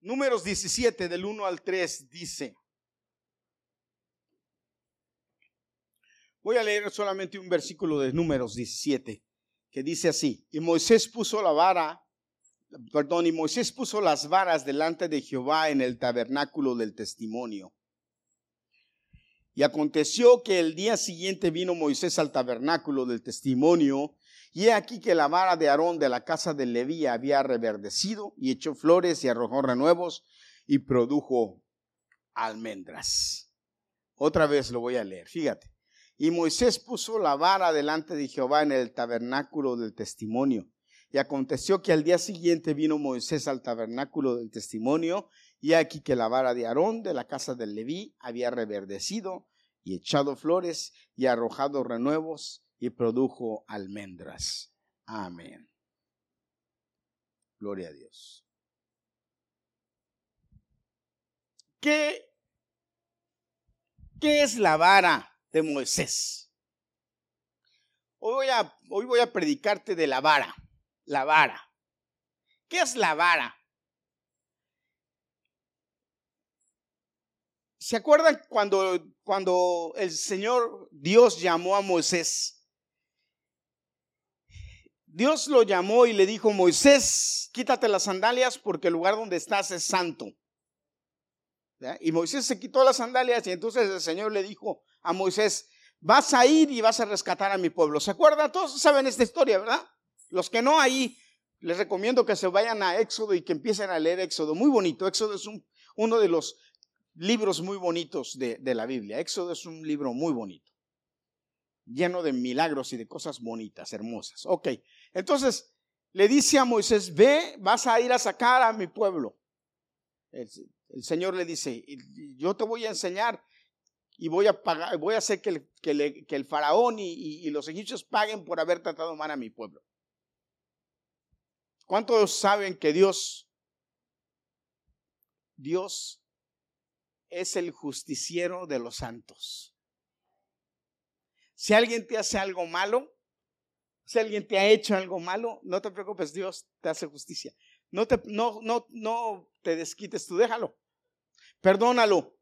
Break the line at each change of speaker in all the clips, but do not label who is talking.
Números 17 del 1 al 3 dice, voy a leer solamente un versículo de Números 17 que dice así, y Moisés puso la vara, perdón, y Moisés puso las varas delante de Jehová en el tabernáculo del testimonio. Y aconteció que el día siguiente vino Moisés al tabernáculo del testimonio, y he aquí que la vara de Aarón de la casa de Leví había reverdecido, y echó flores y arrojó renuevos, y produjo almendras. Otra vez lo voy a leer, fíjate. Y Moisés puso la vara delante de Jehová en el tabernáculo del testimonio. Y aconteció que al día siguiente vino Moisés al tabernáculo del testimonio, y aquí que la vara de Aarón de la casa de Leví había reverdecido y echado flores y arrojado renuevos y produjo almendras. Amén. Gloria a Dios. ¿Qué, qué es la vara? de Moisés. Hoy voy, a, hoy voy a predicarte de la vara, la vara. ¿Qué es la vara? ¿Se acuerdan cuando, cuando el Señor Dios llamó a Moisés? Dios lo llamó y le dijo, Moisés, quítate las sandalias porque el lugar donde estás es santo. Y Moisés se quitó las sandalias y entonces el Señor le dijo a Moisés, vas a ir y vas a rescatar a mi pueblo. ¿Se acuerdan? Todos saben esta historia, ¿verdad? Los que no ahí, les recomiendo que se vayan a Éxodo y que empiecen a leer Éxodo. Muy bonito. Éxodo es uno de los libros muy bonitos de, de la Biblia. Éxodo es un libro muy bonito. Lleno de milagros y de cosas bonitas, hermosas. Ok. Entonces, le dice a Moisés, ve, vas a ir a sacar a mi pueblo. El, Señor le dice, yo te voy a enseñar y voy a pagar, voy a hacer que el, que el faraón y, y, los egipcios paguen por haber tratado mal a mi pueblo. ¿Cuántos saben que Dios, Dios es el justiciero de los santos? Si alguien te hace algo malo, si alguien te ha hecho algo malo, no te preocupes, Dios te hace justicia. No te, no, no, no te desquites, tú déjalo. Perdónalo.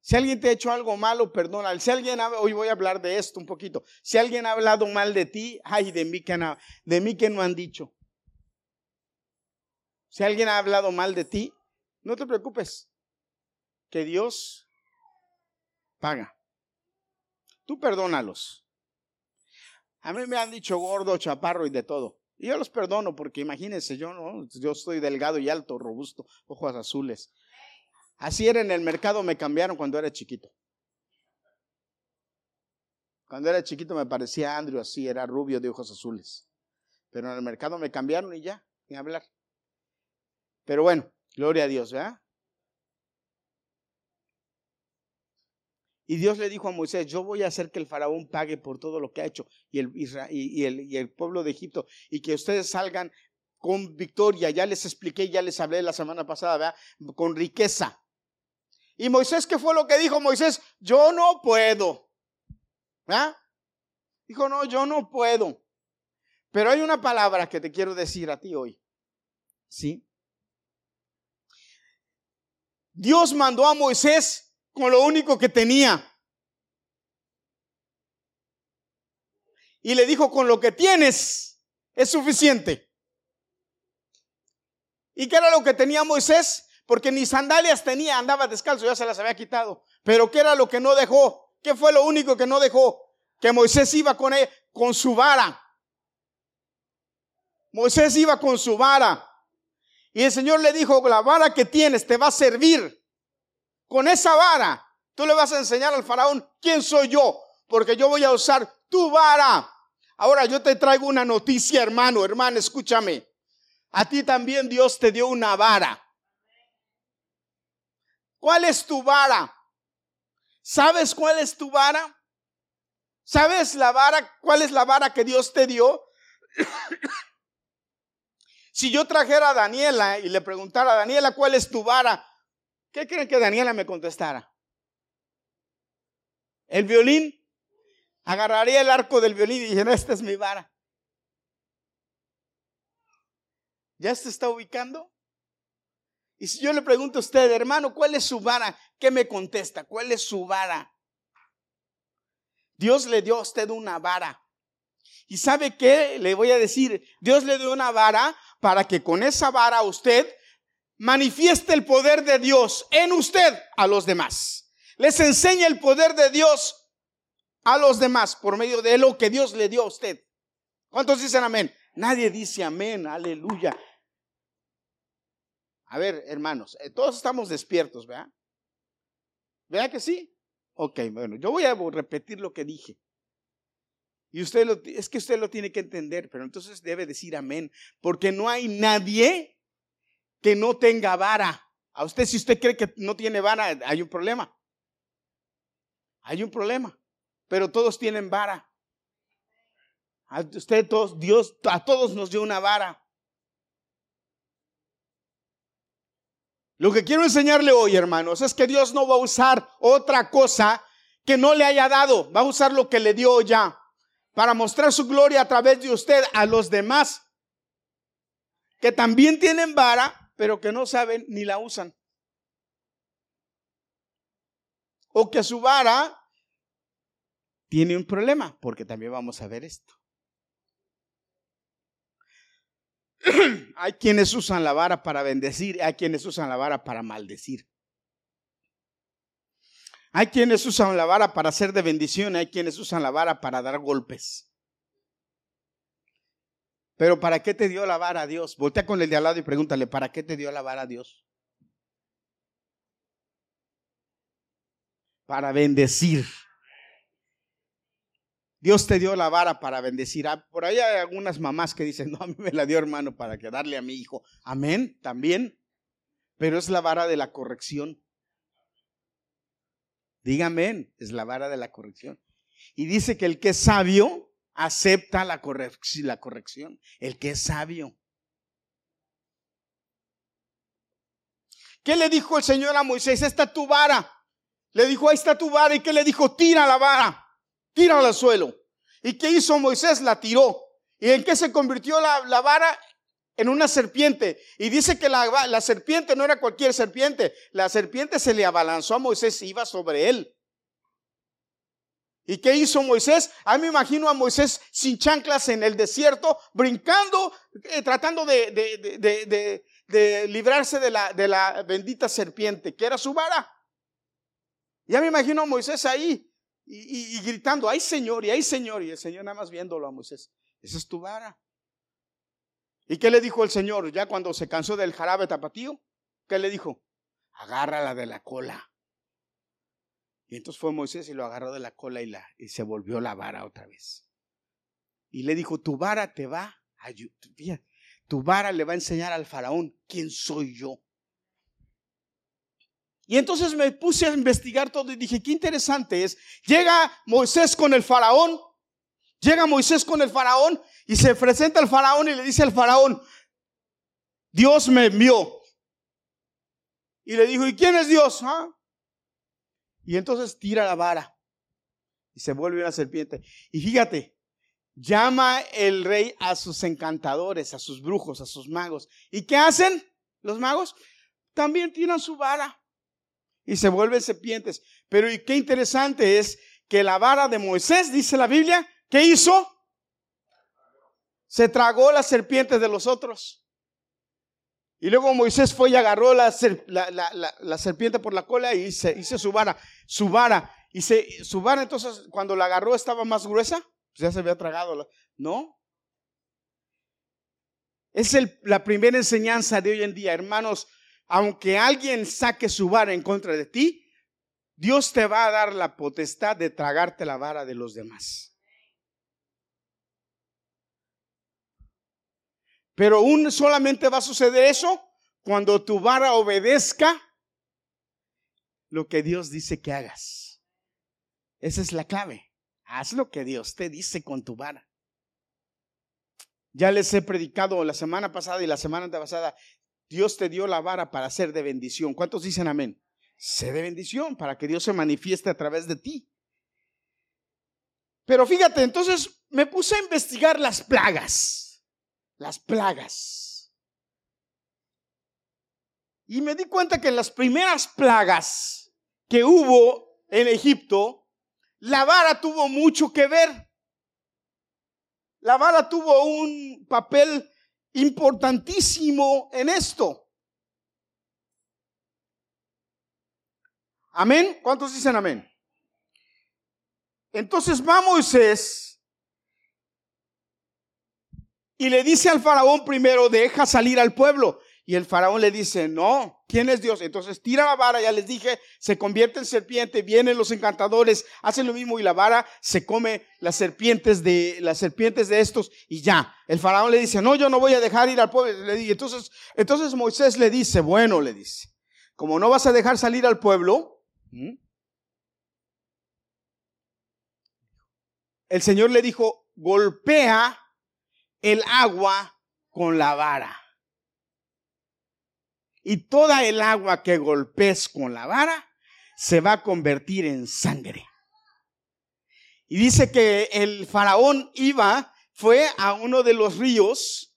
Si alguien te ha hecho algo malo, perdona. Si alguien hoy voy a hablar de esto un poquito. Si alguien ha hablado mal de ti, ay, de mí que no, de mí que no han dicho. Si alguien ha hablado mal de ti, no te preocupes, que Dios paga. Tú perdónalos. A mí me han dicho gordo, chaparro y de todo. Y yo los perdono porque imagínense, yo no, yo estoy delgado y alto, robusto, ojos azules. Así era en el mercado, me cambiaron cuando era chiquito. Cuando era chiquito me parecía Andrew así, era rubio de ojos azules. Pero en el mercado me cambiaron y ya, sin hablar. Pero bueno, gloria a Dios, ¿verdad? Y Dios le dijo a Moisés, yo voy a hacer que el faraón pague por todo lo que ha hecho y el, pueblo de Egipto y que ustedes salgan con victoria. Ya les expliqué, ya les hablé la semana pasada, ¿verdad? Con riqueza. Y Moisés, ¿qué fue lo que dijo Moisés? Yo no puedo. ¿verdad? Dijo, no, yo no puedo. Pero hay una palabra que te quiero decir a ti hoy. ¿Sí? Dios mandó a Moisés con lo único que tenía. Y le dijo, con lo que tienes es suficiente. ¿Y qué era lo que tenía Moisés? Porque ni sandalias tenía, andaba descalzo, ya se las había quitado. Pero ¿qué era lo que no dejó? ¿Qué fue lo único que no dejó? Que Moisés iba con él, con su vara. Moisés iba con su vara. Y el Señor le dijo, la vara que tienes te va a servir. Con esa vara, tú le vas a enseñar al faraón quién soy yo, porque yo voy a usar tu vara. Ahora yo te traigo una noticia, hermano, hermano, escúchame. A ti también Dios te dio una vara. ¿Cuál es tu vara? ¿Sabes cuál es tu vara? ¿Sabes la vara? ¿Cuál es la vara que Dios te dio? si yo trajera a Daniela y le preguntara a Daniela, ¿cuál es tu vara? ¿Qué creen que Daniela me contestara? ¿El violín? Agarraría el arco del violín y dijera, esta es mi vara. ¿Ya se está ubicando? Y si yo le pregunto a usted, hermano, ¿cuál es su vara? ¿Qué me contesta? ¿Cuál es su vara? Dios le dio a usted una vara. ¿Y sabe qué? Le voy a decir, Dios le dio una vara para que con esa vara usted manifieste el poder de Dios en usted a los demás. Les enseñe el poder de Dios a los demás por medio de lo que Dios le dio a usted. ¿Cuántos dicen amén? Nadie dice amén, aleluya. A ver, hermanos, eh, todos estamos despiertos, ¿verdad? ¿Verdad que sí? Ok, bueno, yo voy a repetir lo que dije. Y usted lo, es que usted lo tiene que entender, pero entonces debe decir amén, porque no hay nadie que no tenga vara. A usted, si usted cree que no tiene vara, hay un problema. Hay un problema, pero todos tienen vara. A usted, todos, Dios, a todos nos dio una vara. Lo que quiero enseñarle hoy, hermanos, es que Dios no va a usar otra cosa que no le haya dado. Va a usar lo que le dio ya para mostrar su gloria a través de usted a los demás que también tienen vara, pero que no saben ni la usan. O que su vara tiene un problema, porque también vamos a ver esto. hay quienes usan la vara para bendecir, hay quienes usan la vara para maldecir. Hay quienes usan la vara para hacer de bendición, hay quienes usan la vara para dar golpes. Pero ¿para qué te dio la vara a Dios? Voltea con el de al lado y pregúntale, ¿para qué te dio la vara a Dios? Para bendecir. Dios te dio la vara para bendecir. Ah, por ahí hay algunas mamás que dicen, no, a mí me la dio hermano para que darle a mi hijo. Amén, también. Pero es la vara de la corrección. Dígame, es la vara de la corrección. Y dice que el que es sabio acepta la, corrección. El que es sabio. ¿Qué le dijo el Señor a Moisés? Esta tu vara. Le dijo, ahí está tu vara. ¿Y qué le dijo? Tira la vara tírala al suelo. ¿Y qué hizo Moisés? La tiró. ¿Y en qué se convirtió la, vara? En una serpiente. Y dice que la, la, serpiente no era cualquier serpiente. La serpiente se le abalanzó a Moisés y iba sobre él. ¿Y qué hizo Moisés? A mí me imagino a Moisés sin chanclas en el desierto, brincando, eh, tratando de, de, de, librarse de la, de la bendita serpiente, que era su vara. Ya me imagino a Moisés ahí, y, gritando, ay Señor, y ay Señor, y el Señor nada más viéndolo a Moisés, esa es tu vara. ¿Y qué le dijo el Señor ya cuando se cansó del jarabe tapatío? ¿Qué le dijo? Agárrala de la cola. Y entonces fue Moisés y lo agarró de la cola y, la, y se volvió la vara otra vez. Y le dijo, tu vara te va a tu vara le va a enseñar al faraón quién soy yo. Y entonces me puse a investigar todo y dije, qué interesante es. Llega Moisés con el faraón, llega Moisés con el faraón y se presenta al faraón y le dice al faraón, Dios me envió. Y le dijo, ¿y quién es Dios? Ah? Y entonces tira la vara y se vuelve una serpiente. Y fíjate, llama el rey a sus encantadores, a sus brujos, a sus magos. ¿Y qué hacen los magos? También tiran su vara y se vuelven serpientes. Pero y qué interesante es que la vara de Moisés, dice la Biblia, ¿qué hizo? Se tragó las serpientes de los otros. Y luego Moisés fue y agarró la, serpiente por la cola y se su vara, su vara. Y se, su vara entonces cuando la agarró estaba más gruesa, pues ya se había tragado. ¿No? Es la primera enseñanza de hoy en día, hermanos aunque alguien saque su vara en contra de ti, Dios te va a dar la potestad de tragarte la vara de los demás. Pero un, solamente va a suceder eso cuando tu vara obedezca lo que Dios dice que hagas. Esa es la clave. Haz lo que Dios te dice con tu vara. Ya les he predicado la semana pasada y la semana pasada Dios te dio la vara para ser de bendición. ¿Cuántos dicen amén? Sé de bendición para que Dios se manifieste a través de ti. Pero fíjate, entonces me puse a investigar las plagas. Las plagas. Y me di cuenta que en las primeras plagas que hubo en Egipto, la vara tuvo mucho que ver. La vara tuvo un papel importantísimo en esto. Amén. ¿Cuántos dicen amén? Entonces va Moisés y le dice al faraón primero, deja salir al pueblo. Y el faraón le dice, no, ¿quién es Dios? Entonces tira la vara, ya les dije, se convierte en serpiente, vienen los encantadores, hacen lo mismo y la vara se come las serpientes de, las serpientes de estos y ya. El faraón le dice, no, yo no voy a dejar ir al pueblo. Le dice, entonces, entonces Moisés le dice, bueno, le dice, como no vas a dejar salir al pueblo, el Señor le dijo, golpea el agua con la vara y toda el agua que golpees con la vara se va a convertir en sangre. Y dice que el faraón iba, fue a uno de los ríos.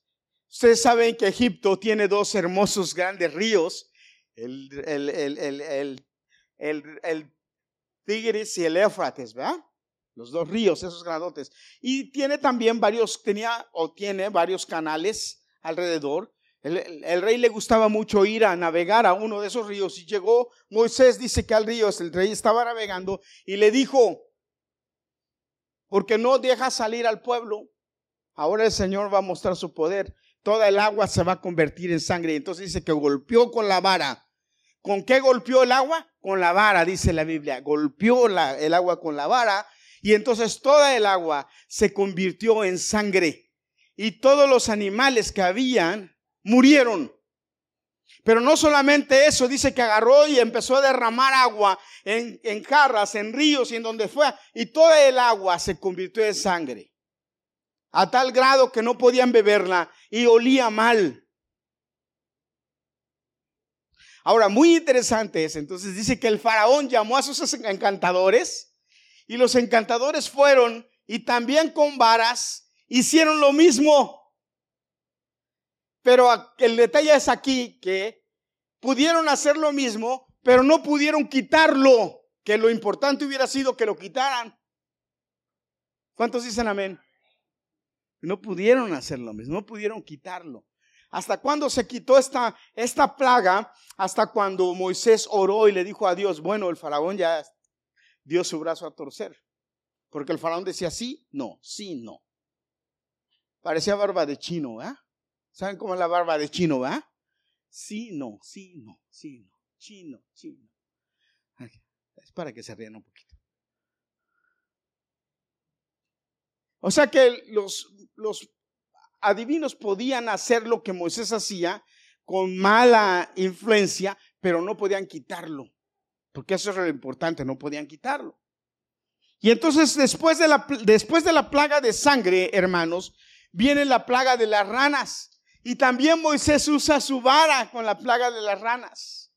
Ustedes saben que Egipto tiene dos hermosos grandes ríos, el, el, el Tigris y el Éufrates, ¿verdad? Los dos ríos, esos grandotes. Y tiene también varios, tenía o tiene varios canales alrededor el, rey le gustaba mucho ir a navegar a uno de esos ríos y llegó Moisés, dice que al río, el rey estaba navegando y le dijo, porque no deja salir al pueblo, ahora el Señor va a mostrar su poder, toda el agua se va a convertir en sangre. Entonces dice que golpeó con la vara. ¿Con qué golpeó el agua? Con la vara, dice la Biblia. Golpeó el agua con la vara y entonces toda el agua se convirtió en sangre. Y todos los animales que habían murieron. Pero no solamente eso, dice que agarró y empezó a derramar agua en, en jarras, en ríos y en donde fue, y toda el agua se convirtió en sangre, a tal grado que no podían beberla y olía mal. Ahora, muy interesante es, entonces dice que el faraón llamó a sus encantadores y los encantadores fueron y también con varas hicieron lo mismo. Pero el detalle es aquí que pudieron hacer lo mismo, pero no pudieron quitarlo, que lo importante hubiera sido que lo quitaran. ¿Cuántos dicen amén? No pudieron hacer lo mismo, no pudieron quitarlo. ¿Hasta cuándo se quitó esta, esta plaga? Hasta cuando Moisés oró y le dijo a Dios, bueno, el faraón ya dio su brazo a torcer. Porque el faraón decía sí, no, sí, no. Parecía barba de chino, ¿eh? ¿Saben cómo es la barba de chino, va? Sí, no, sí, no, sí, no, chino, chino. Es para que se rían un poquito. O sea que los, los adivinos podían hacer lo que Moisés hacía con mala influencia, pero no podían quitarlo. Porque eso es lo importante, no podían quitarlo. Y entonces después de la, después de la plaga de sangre, hermanos, viene la plaga de las ranas. Y también Moisés usa su vara con la plaga de las ranas.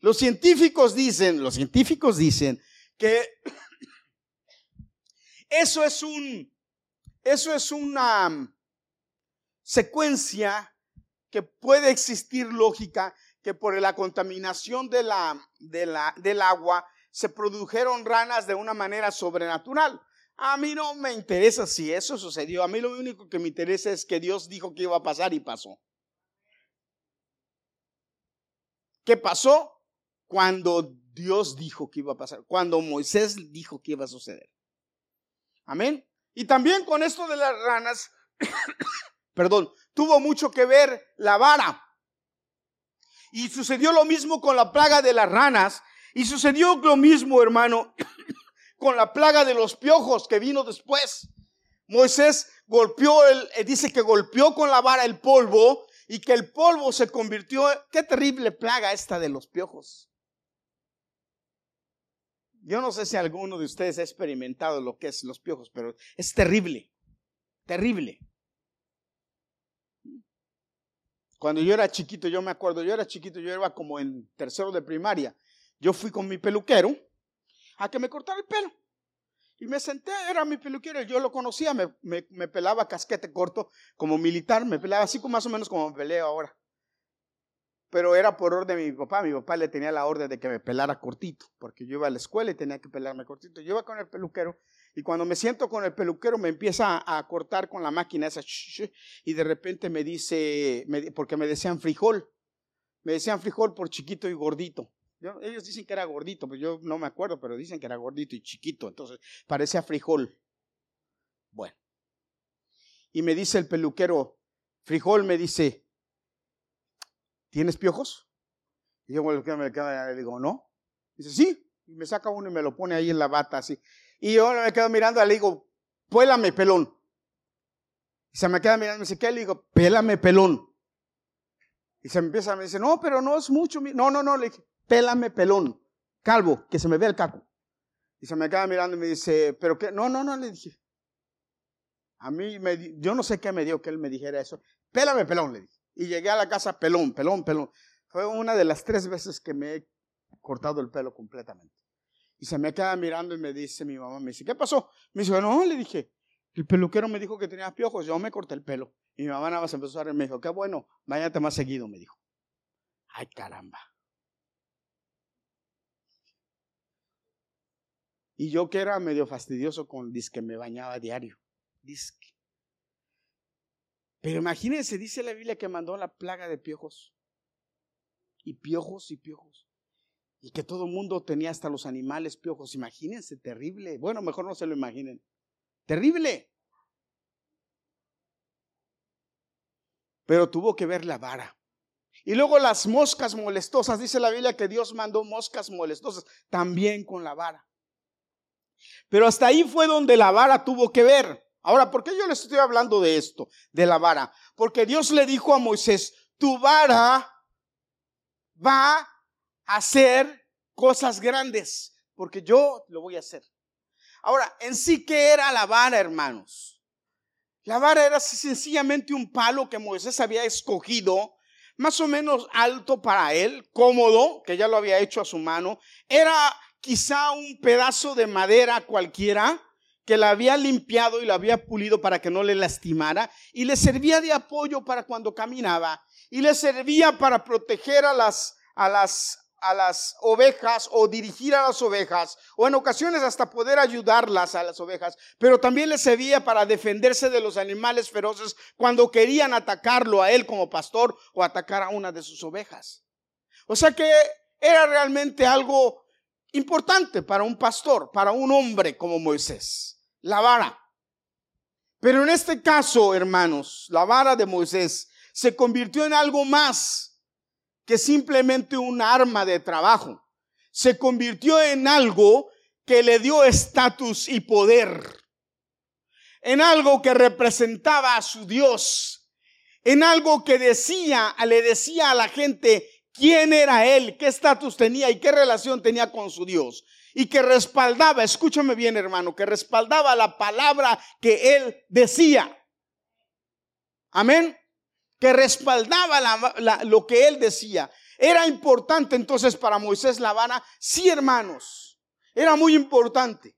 Los científicos dicen, los científicos dicen que eso es un, eso es una secuencia que puede existir lógica, que por la contaminación de la, de la, del agua se produjeron ranas de una manera sobrenatural. A mí no me interesa si eso sucedió. A mí lo único que me interesa es que Dios dijo que iba a pasar y pasó. ¿Qué pasó? Cuando Dios dijo que iba a pasar, cuando Moisés dijo que iba a suceder. Amén. Y también con esto de las ranas, perdón, tuvo mucho que ver la vara. Y sucedió lo mismo con la plaga de las ranas. Y sucedió lo mismo, hermano, con la plaga de los piojos que vino después. Moisés golpeó, el, eh, dice que golpeó con la vara el polvo y que el polvo se convirtió, qué terrible plaga esta de los piojos. Yo no sé si alguno de ustedes ha experimentado lo que es los piojos, pero es terrible, terrible. Cuando yo era chiquito, yo me acuerdo, yo era chiquito, yo era como en tercero de primaria. Yo fui con mi peluquero a que me cortara el pelo. Y me senté, era mi peluquero, yo lo conocía, me, me, pelaba casquete corto como militar, me pelaba así como más o menos como me peleo ahora. pero era por orden de mi papá. Mi papá le tenía la orden de que me pelara cortito, porque yo iba a la escuela y tenía que pelarme cortito. Yo iba con el peluquero y cuando me siento con el peluquero me empieza a, cortar con la máquina esa y de repente me dice, porque me decían frijol, me decían frijol por chiquito y gordito. ellos dicen que era gordito, pero yo no me acuerdo, pero dicen que era gordito y chiquito, entonces parecía frijol. Bueno. Y me dice el peluquero, frijol me dice, ¿tienes piojos? Y yo me le digo, no. Dice, sí. Y me saca uno y me lo pone ahí en la bata así. Y yo me quedo mirando y le digo, pélame pelón. Y se me queda mirando y me dice, ¿qué? Le digo, pélame pelón. Y se me empieza, me dice, no, pero no es mucho. No, no, no, le dije, pélame pelón. Calvo, que se me vea el caco. Y se me queda mirando y me dice, ¿pero qué? No, no, no, le dije. A mí, me, yo no sé qué me dio que él me dijera eso. Pélame pelón, le dije. Y llegué a la casa pelón, pelón, pelón. Fue una de las tres veces que me he cortado el pelo completamente. Y se me queda mirando y me dice mi mamá, me dice, ¿qué pasó? Me dice, no, le dije, el peluquero me dijo que tenía piojos, yo me corté el pelo. Y mi mamá nada más empezó a reír, me dijo, qué bueno, váyate más seguido, me dijo. Ay, caramba. Y yo que era medio fastidioso con disque me bañaba diario. Disque. Pero imagínense, dice la Biblia que mandó la plaga de piojos. Y piojos y piojos. Y que todo el mundo tenía hasta los animales piojos. Imagínense, terrible. Bueno, mejor no se lo imaginen. Terrible. Pero tuvo que ver la vara. Y luego las moscas molestosas. Dice la Biblia que Dios mandó moscas molestosas también con la vara. Pero hasta ahí fue donde la vara tuvo que ver. Ahora, ¿por qué yo les estoy hablando de esto, de la vara? Porque Dios le dijo a Moisés, tu vara va hacer cosas grandes, porque yo lo voy a hacer. Ahora, en sí, ¿qué era la vara, hermanos? La vara era sencillamente un palo que Moisés había escogido, más o menos alto para él, cómodo, que ya lo había hecho a su mano. Era quizá un pedazo de madera cualquiera, que la había limpiado y la había pulido para que no le lastimara y le servía de apoyo para cuando caminaba y le servía para proteger a las, a las, a las ovejas o dirigir a las ovejas o en ocasiones hasta poder ayudarlas a las ovejas, pero también le servía para defenderse de los animales feroces cuando querían atacarlo a él como pastor o atacar a una de sus ovejas. O sea que era realmente algo importante para un pastor, para un hombre como Moisés la vara. Pero en este caso, hermanos, la vara de Moisés se convirtió en algo más que simplemente un arma de trabajo. Se convirtió en algo que le dio estatus y poder. En algo que representaba a su Dios. En algo que decía, le decía a la gente quién era él, qué estatus tenía y qué relación tenía con su Dios y que respaldaba, escúchame bien hermano, que respaldaba la palabra que él decía. Amén. Que respaldaba lo que él decía. Era importante entonces para Moisés la vara, sí hermanos, era muy importante.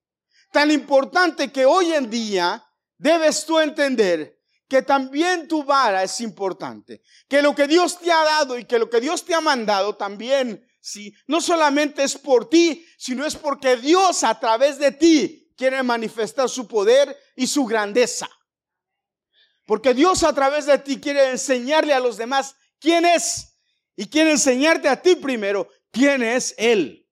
Tan importante que hoy en día debes tú entender que también tu vara es importante. Que lo que Dios te ha dado y que lo que Dios te ha mandado también no solamente es por ti, sino es porque Dios a través de ti quiere manifestar su poder y su grandeza. Porque Dios a través de ti quiere enseñarle a los demás quién es y quiere enseñarte a ti primero quién es Él.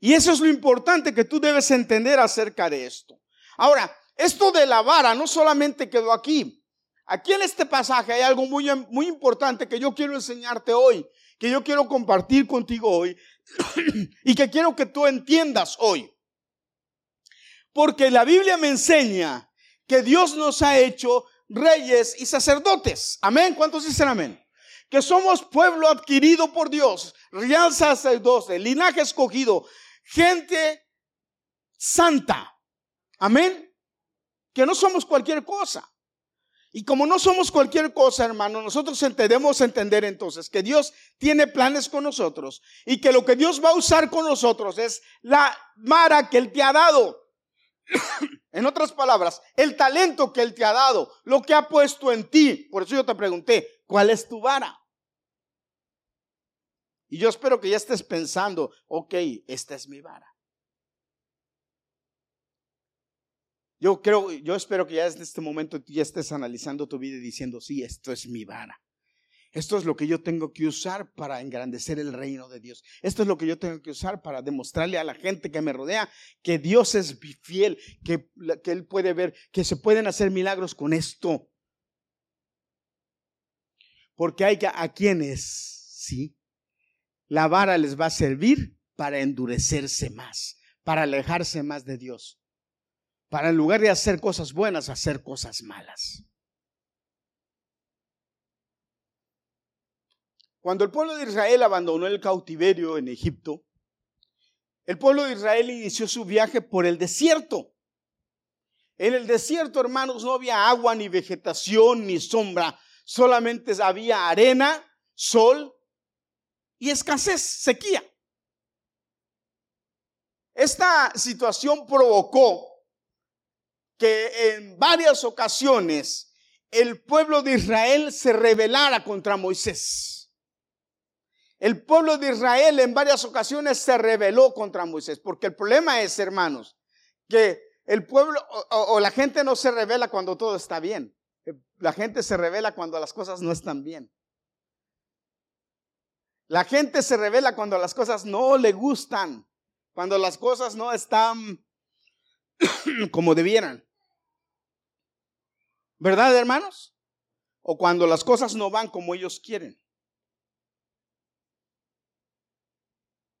Y eso es lo importante que tú debes entender acerca de esto. Ahora, esto de la vara no solamente quedó aquí. Aquí en este pasaje hay algo muy, muy importante que yo quiero enseñarte hoy que yo quiero compartir contigo hoy y que quiero que tú entiendas hoy. Porque la Biblia me enseña que Dios nos ha hecho reyes y sacerdotes. Amén. ¿Cuántos dicen amén? Que somos pueblo adquirido por Dios, real sacerdote, linaje escogido, gente santa. Amén. Que no somos cualquier cosa. Y como no somos cualquier cosa, hermano, nosotros debemos entender entonces que Dios tiene planes con nosotros y que lo que Dios va a usar con nosotros es la mara que Él te ha dado. en otras palabras, el talento que Él te ha dado, lo que ha puesto en ti. Por eso yo te pregunté, ¿cuál es tu vara? Y yo espero que ya estés pensando, ok, esta es mi vara. Yo creo, yo espero que ya desde este momento ya estés analizando tu vida y diciendo, sí, esto es mi vara. Esto es lo que yo tengo que usar para engrandecer el reino de Dios. Esto es lo que yo tengo que usar para demostrarle a la gente que me rodea que Dios es fiel, que, que Él puede ver, que se pueden hacer milagros con esto. Porque hay a quienes, sí, la vara les va a servir para endurecerse más, para alejarse más de Dios, para en lugar de hacer cosas buenas, hacer cosas malas. Cuando el pueblo de Israel abandonó el cautiverio en Egipto, el pueblo de Israel inició su viaje por el desierto. En el desierto, hermanos, no había agua, ni vegetación, ni sombra. Solamente había arena, sol y escasez, sequía. Esta situación provocó que en varias ocasiones el pueblo de Israel se rebelara contra Moisés. El pueblo de Israel en varias ocasiones se rebeló contra Moisés, porque el problema es, hermanos, que el pueblo o, la gente no se revela cuando todo está bien. La gente se revela cuando las cosas no están bien. La gente se revela cuando las cosas no le gustan, cuando las cosas no están como debieran. ¿Verdad, hermanos? O cuando las cosas no van como ellos quieren.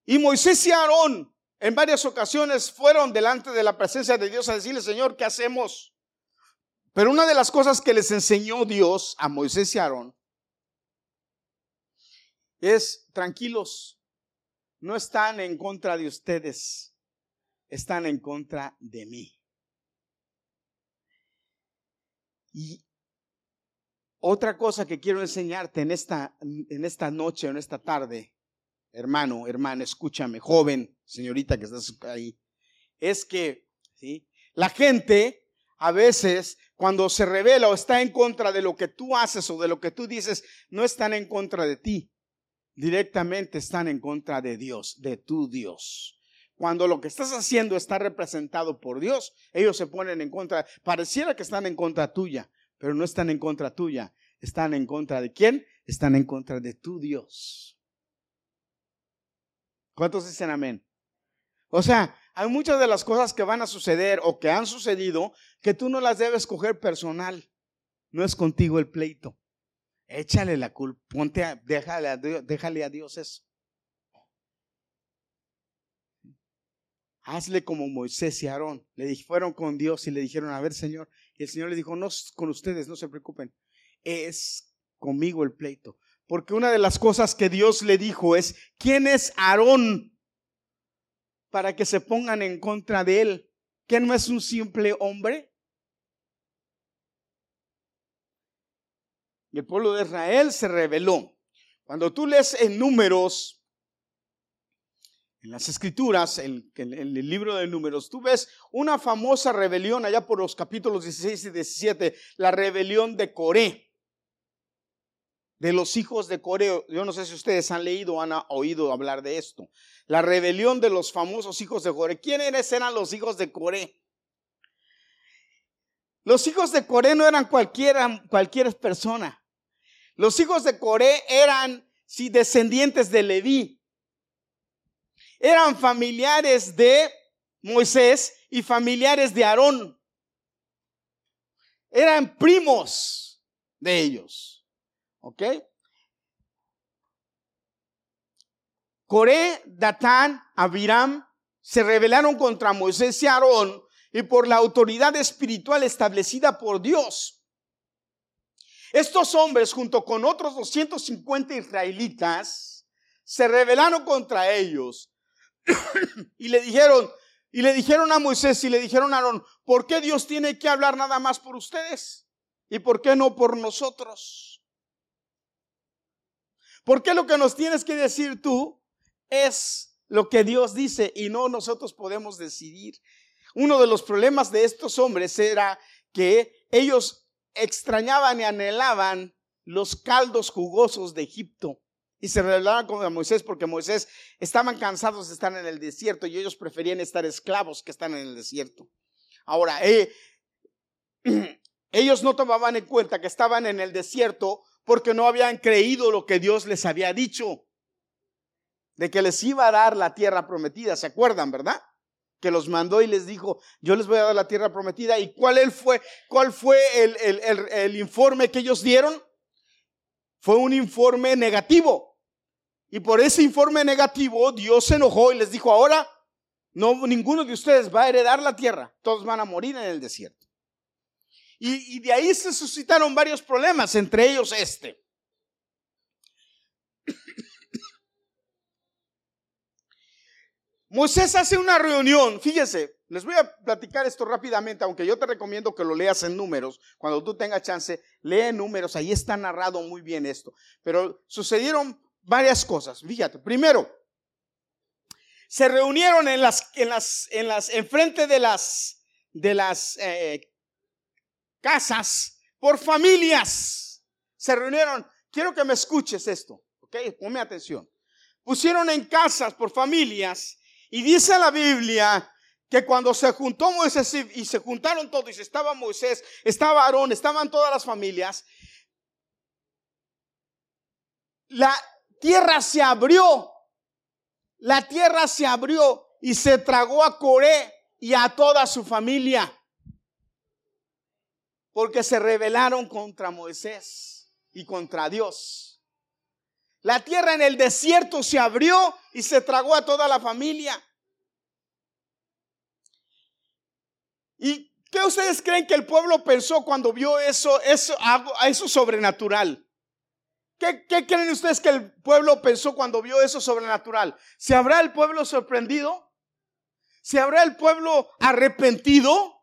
Y Moisés y Aarón en varias ocasiones fueron delante de la presencia de Dios a decirle, Señor, ¿qué hacemos? Pero una de las cosas que les enseñó Dios a Moisés y Aarón es, tranquilos, no están en contra de ustedes, están en contra de mí. Y otra cosa que quiero enseñarte en esta, en esta noche, en esta tarde, hermano, hermana, escúchame, joven, señorita que estás ahí, es que ¿sí? la gente a veces cuando se revela o está en contra de lo que tú haces o de lo que tú dices, no están en contra de ti, directamente están en contra de Dios, de tu Dios. Cuando lo que estás haciendo está representado por Dios, ellos se ponen en contra, pareciera que están en contra tuya, pero no están en contra tuya, están en contra de quién? Están en contra de tu Dios. ¿Cuántos dicen amén? O sea, hay muchas de las cosas que van a suceder o que han sucedido que tú no las debes coger personal. No es contigo el pleito. Échale la culpa, ponte a, déjale, a Dios, déjale a Dios eso. Hazle como Moisés y Aarón. Le fueron con Dios y le dijeron, a ver, Señor. Y el Señor le dijo, no, con ustedes, no se preocupen. Es conmigo el pleito. Porque una de las cosas que Dios le dijo es, ¿quién es Aarón para que se pongan en contra de él? ¿Que no es un simple hombre? Y el pueblo de Israel se rebeló. Cuando tú lees en números, en las escrituras, en, el libro de números, tú ves una famosa rebelión allá por los capítulos 16 y 17, la rebelión de Coré de los hijos de Coré. Yo no sé si ustedes han leído o han oído hablar de esto. La rebelión de los famosos hijos de Coré. ¿Quiénes eran los hijos de Coré? Los hijos de Coré no eran cualquiera, cualquier persona. Los hijos de Coré eran descendientes de Leví. Eran familiares de Moisés y familiares de Aarón. Eran primos de ellos. ¿Ok? Coré, Datán, Abiram se rebelaron contra Moisés y Aarón y por la autoridad espiritual establecida por Dios. Estos hombres, junto con otros 250 israelitas, se rebelaron contra ellos y le dijeron, y le dijeron a Moisés y le dijeron a Aarón, ¿por qué Dios tiene que hablar nada más por ustedes? ¿Y por qué no por nosotros? Porque lo que nos tienes que decir tú es lo que Dios dice y no nosotros podemos decidir. Uno de los problemas de estos hombres era que ellos extrañaban y anhelaban los caldos jugosos de Egipto. Y se rebelaron contra Moisés porque Moisés estaban cansados de estar en el desierto y ellos preferían estar esclavos que estar en el desierto. Ahora, eh, ellos no tomaban en cuenta que estaban en el desierto porque no habían creído lo que Dios les había dicho, de que les iba a dar la tierra prometida, ¿se acuerdan, verdad? Que los mandó y les dijo, yo les voy a dar la tierra prometida. ¿Y cuál fue, cuál fue el, el informe que ellos dieron? Fue un informe negativo. Y por ese informe negativo, Dios se enojó y les dijo, ahora no, ninguno de ustedes va a heredar la tierra, todos van a morir en el desierto. Y, de ahí se suscitaron varios problemas, entre ellos este. Moisés hace una reunión, fíjese, les voy a platicar esto rápidamente, aunque yo te recomiendo que lo leas en números, cuando tú tengas chance, lee números, ahí está narrado muy bien esto. Pero sucedieron varias cosas, fíjate. Primero, se reunieron en las, en las, en las, enfrente de las, de las eh, casas por familias. Se reunieron, quiero que me escuches esto, ok, ponme atención. Pusieron en casas por familias y dice la Biblia que cuando se juntó Moisés y, se juntaron todos, y estaba Moisés, estaba Aarón, estaban todas las familias, la tierra se abrió, la tierra se abrió y se tragó a Coré y a toda su familia, porque se rebelaron contra Moisés y contra Dios. La tierra en el desierto se abrió y se tragó a toda la familia. ¿Y qué ustedes creen que el pueblo pensó cuando vio eso, eso, sobrenatural? ¿Qué, ¿Qué creen ustedes que el pueblo pensó cuando vio eso sobrenatural? ¿Se habrá el pueblo sorprendido? ¿Se habrá el pueblo arrepentido?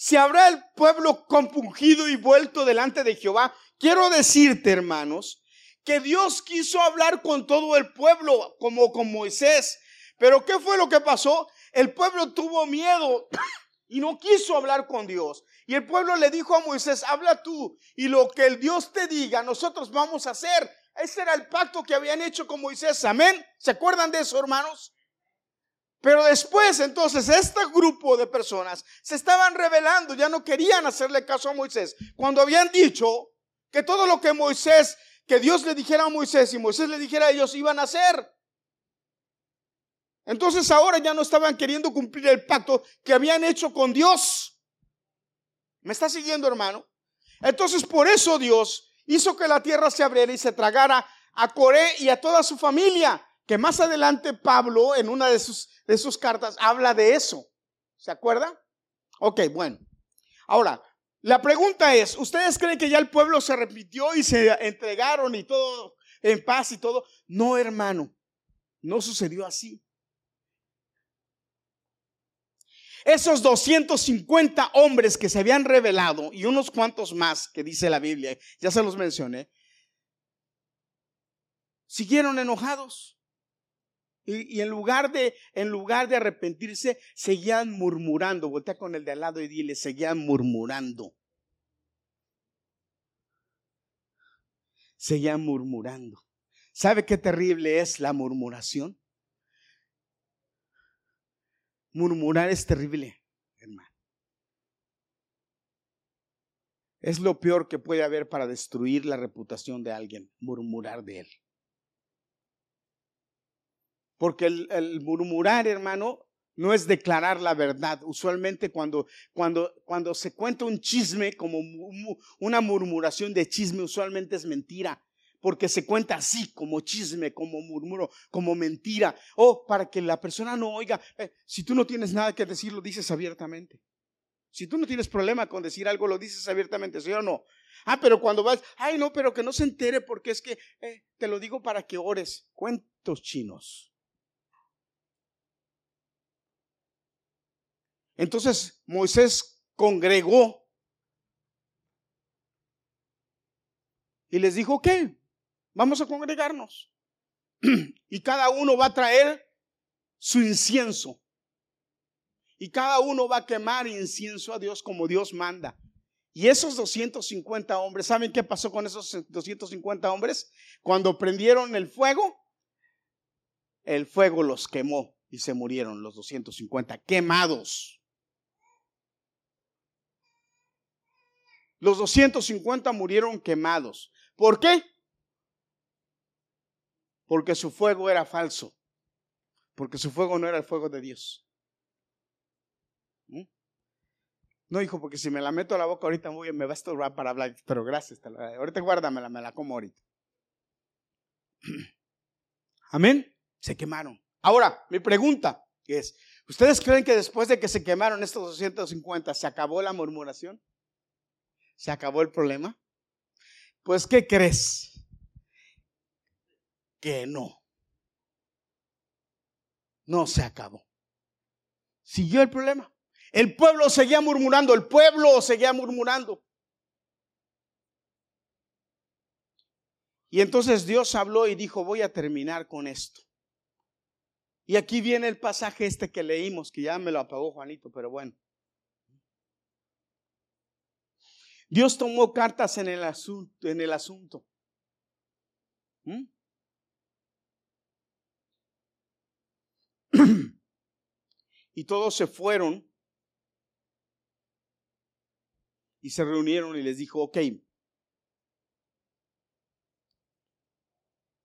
¿Se habrá el pueblo compungido y vuelto delante de Jehová? Quiero decirte, hermanos, que Dios quiso hablar con todo el pueblo como con Moisés. Pero ¿qué fue lo que pasó? El pueblo tuvo miedo y no quiso hablar con Dios. Y el pueblo le dijo a Moisés, habla tú y lo que el Dios te diga, nosotros vamos a hacer. Ese era el pacto que habían hecho con Moisés. Amén. ¿Se acuerdan de eso, hermanos? Pero después, entonces, este grupo de personas se estaban rebelando, ya no querían hacerle caso a Moisés, cuando habían dicho que todo lo que Moisés que Dios le dijera a Moisés y Moisés le dijera a ellos iban a hacer. Entonces ahora ya no estaban queriendo cumplir el pacto que habían hecho con Dios. ¿Me está siguiendo, hermano? Entonces por eso Dios hizo que la tierra se abriera y se tragara a Coré y a toda su familia. Que más adelante Pablo en una de sus, de sus cartas habla de eso. ¿Se acuerda? Ok, bueno. Ahora, la pregunta es, ¿ustedes creen que ya el pueblo se repitió y se entregaron y todo en paz y todo? No, hermano, no sucedió así. Esos 250 hombres que se habían revelado y unos cuantos más que dice la Biblia, ya se los mencioné, siguieron enojados. Y, en, lugar de, en lugar de arrepentirse, seguían murmurando. Voltea con el de al lado y dile, seguían murmurando. Seguían murmurando. ¿Sabe qué terrible es la murmuración? Murmurar es terrible, hermano. Es lo peor que puede haber para destruir la reputación de alguien, murmurar de él. Porque el, murmurar, hermano, no es declarar la verdad. Usualmente cuando, cuando, cuando se cuenta un chisme, como una murmuración de chisme, usualmente es mentira. Porque se cuenta así, como chisme, como murmuro, como mentira. O para que la persona no oiga. Eh, si tú no tienes nada que decir, lo dices abiertamente. Si tú no tienes problema con decir algo, lo dices abiertamente, ¿sí o no? Ah, pero cuando vas, ay, no, pero que no se entere porque es que eh, te lo digo para que ores. Cuentos chinos. Entonces Moisés congregó y les dijo, ok, vamos a congregarnos. Y cada uno va a traer su incienso. Y cada uno va a quemar incienso a Dios como Dios manda. Y esos 250 hombres, ¿saben qué pasó con esos 250 hombres? Cuando prendieron el fuego, el fuego los quemó y se murieron los 250 quemados. Los 250 murieron quemados. ¿Por qué? Porque su fuego era falso. Porque su fuego no era el fuego de Dios. ¿Mm? No, hijo, porque si me la meto a la boca ahorita me va a estorbar para hablar. Pero gracias. Ahorita guárdamela, me la como ahorita. Amén se quemaron. Ahora, mi pregunta es, ¿ustedes creen que después de que se quemaron estos 250 se acabó la murmuración? ¿Se acabó el problema? Pues, ¿qué crees? Que no. No se acabó. Siguió el problema. El pueblo seguía murmurando, el pueblo seguía murmurando. Y entonces Dios habló y dijo, voy a terminar con esto. Y aquí viene el pasaje este que leímos, que ya me lo apagó Juanito, pero bueno. Dios tomó cartas en el asunto. En el asunto. ¿Mm? y todos se fueron y se reunieron y les dijo, ok,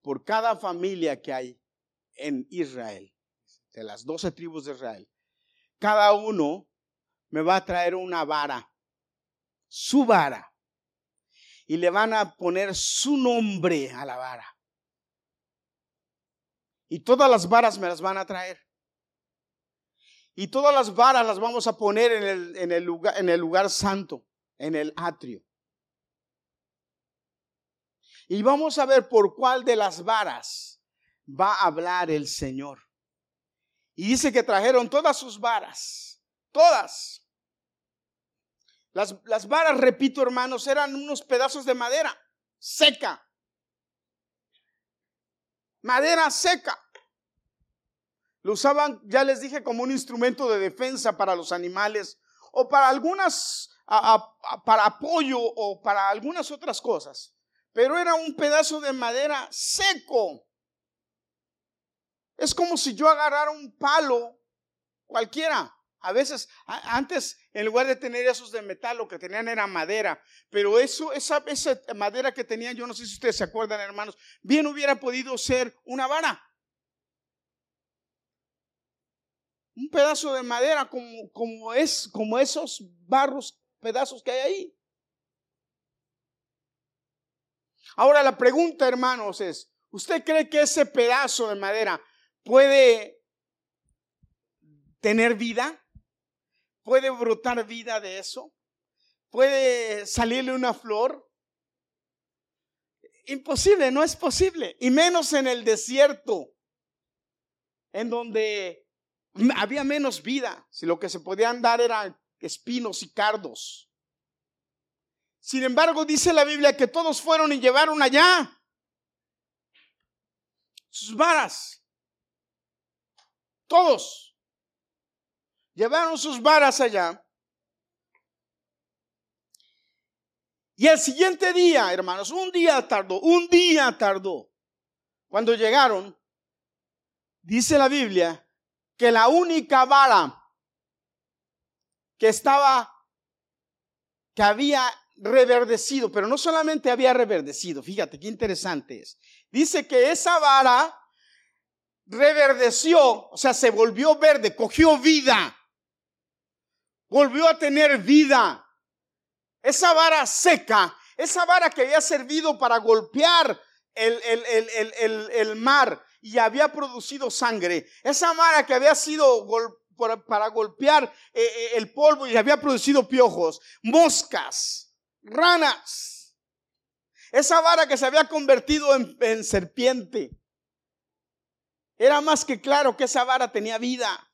por cada familia que hay en Israel, de las doce tribus de Israel, cada uno me va a traer una vara, su vara, y le van a poner su nombre a la vara. Y todas las varas me las van a traer. Y todas las varas las vamos a poner en el, en el, lugar, en el lugar santo, en el atrio. Y vamos a ver por cuál de las varas va a hablar el Señor. Y dice que trajeron todas sus varas, todas. Las, las varas, repito hermanos, eran unos pedazos de madera seca. Madera seca. Lo usaban, ya les dije, como un instrumento de defensa para los animales o para algunas, para apoyo o para algunas otras cosas. Pero era un pedazo de madera seco. Es como si yo agarrara un palo cualquiera. A veces, antes, en lugar de tener esos de metal, lo que tenían era madera. Pero eso, esa, esa madera que tenían, yo no sé si ustedes se acuerdan, hermanos, bien hubiera podido ser una vara. Un pedazo de madera como, como, es, como esos barros, pedazos que hay ahí. Ahora la pregunta, hermanos, es, ¿usted cree que ese pedazo de madera puede tener vida? ¿Puede brotar vida de eso? ¿Puede salirle una flor? Imposible, no es posible. Y menos en el desierto, en donde había menos vida. Si lo que se podían dar eran espinos y cardos. Sin embargo, dice la Biblia que todos fueron y llevaron allá sus varas. Todos. Llevaron sus varas allá. Y el siguiente día, hermanos, un día tardó, un día tardó. Cuando llegaron, dice la Biblia que la única vara que estaba, que había reverdecido, pero no solamente había reverdecido, fíjate qué interesante es. Dice que esa vara reverdeció, o sea, se volvió verde, cogió vida, volvió a tener vida. Esa vara seca, esa vara que había servido para golpear el, el, mar y había producido sangre, esa vara que había sido para golpear eh, eh, el polvo y había producido piojos, moscas, ranas. Esa vara que se había convertido en serpiente. Era más que claro que esa vara tenía vida.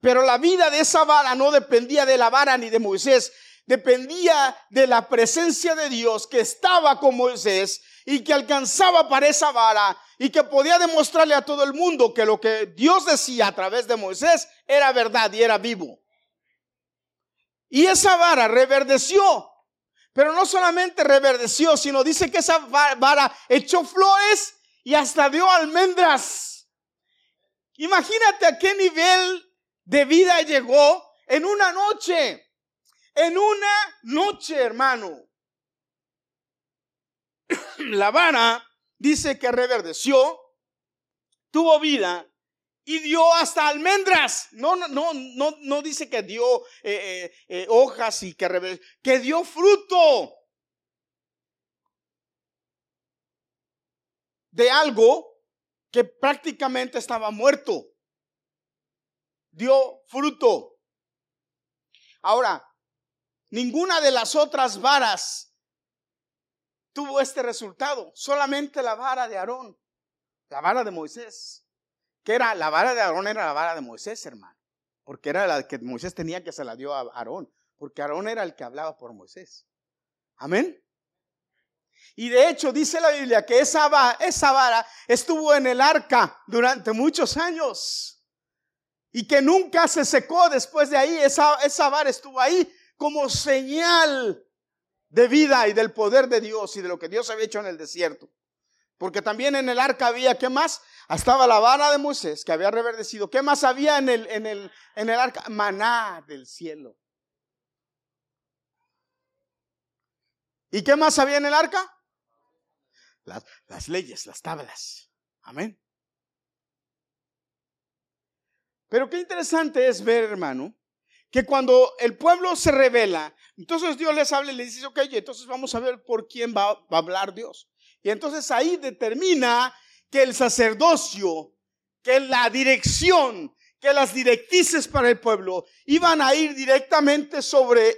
Pero la vida de esa vara no dependía de la vara ni de Moisés, dependía de la presencia de Dios que estaba con Moisés y que alcanzaba para esa vara y que podía demostrarle a todo el mundo que lo que Dios decía a través de Moisés era verdad y era vivo. Y esa vara reverdeció. Pero no solamente reverdeció, sino dice que esa vara echó flores y hasta dio almendras. Imagínate a qué nivel de vida llegó en una noche. En una noche, hermano. La vara dice que reverdeció, tuvo vida y dio hasta almendras. No, no, no, no, no dice que dio eh, eh, eh, hojas y que, que dio fruto de algo que prácticamente estaba muerto. Dio fruto. Ahora, ninguna de las otras varas tuvo este resultado. Solamente la vara de Aarón, la vara de Moisés que era la vara de Aarón era la vara de Moisés, hermano, porque era la que Moisés tenía que se la dio a Aarón, porque Aarón era el que hablaba por Moisés. Amén. Y de hecho dice la Biblia que esa, esa vara estuvo en el arca durante muchos años y que nunca se secó después de ahí. Esa, esa vara estuvo ahí como señal de vida y del poder de Dios y de lo que Dios había hecho en el desierto. Porque también en el arca había, ¿qué más? Estaba la vara de Moisés que había reverdecido. ¿Qué más había en el, en el, en el arca? Maná del cielo. ¿Y qué más había en el arca? Las, las leyes, las tablas. Amén. Pero qué interesante es ver, hermano, que cuando el pueblo se revela, entonces Dios les habla y les dice, ok, entonces vamos a ver por quién va, a hablar Dios. Y entonces ahí determina que el sacerdocio, que la dirección, que las directrices para el pueblo iban a ir directamente sobre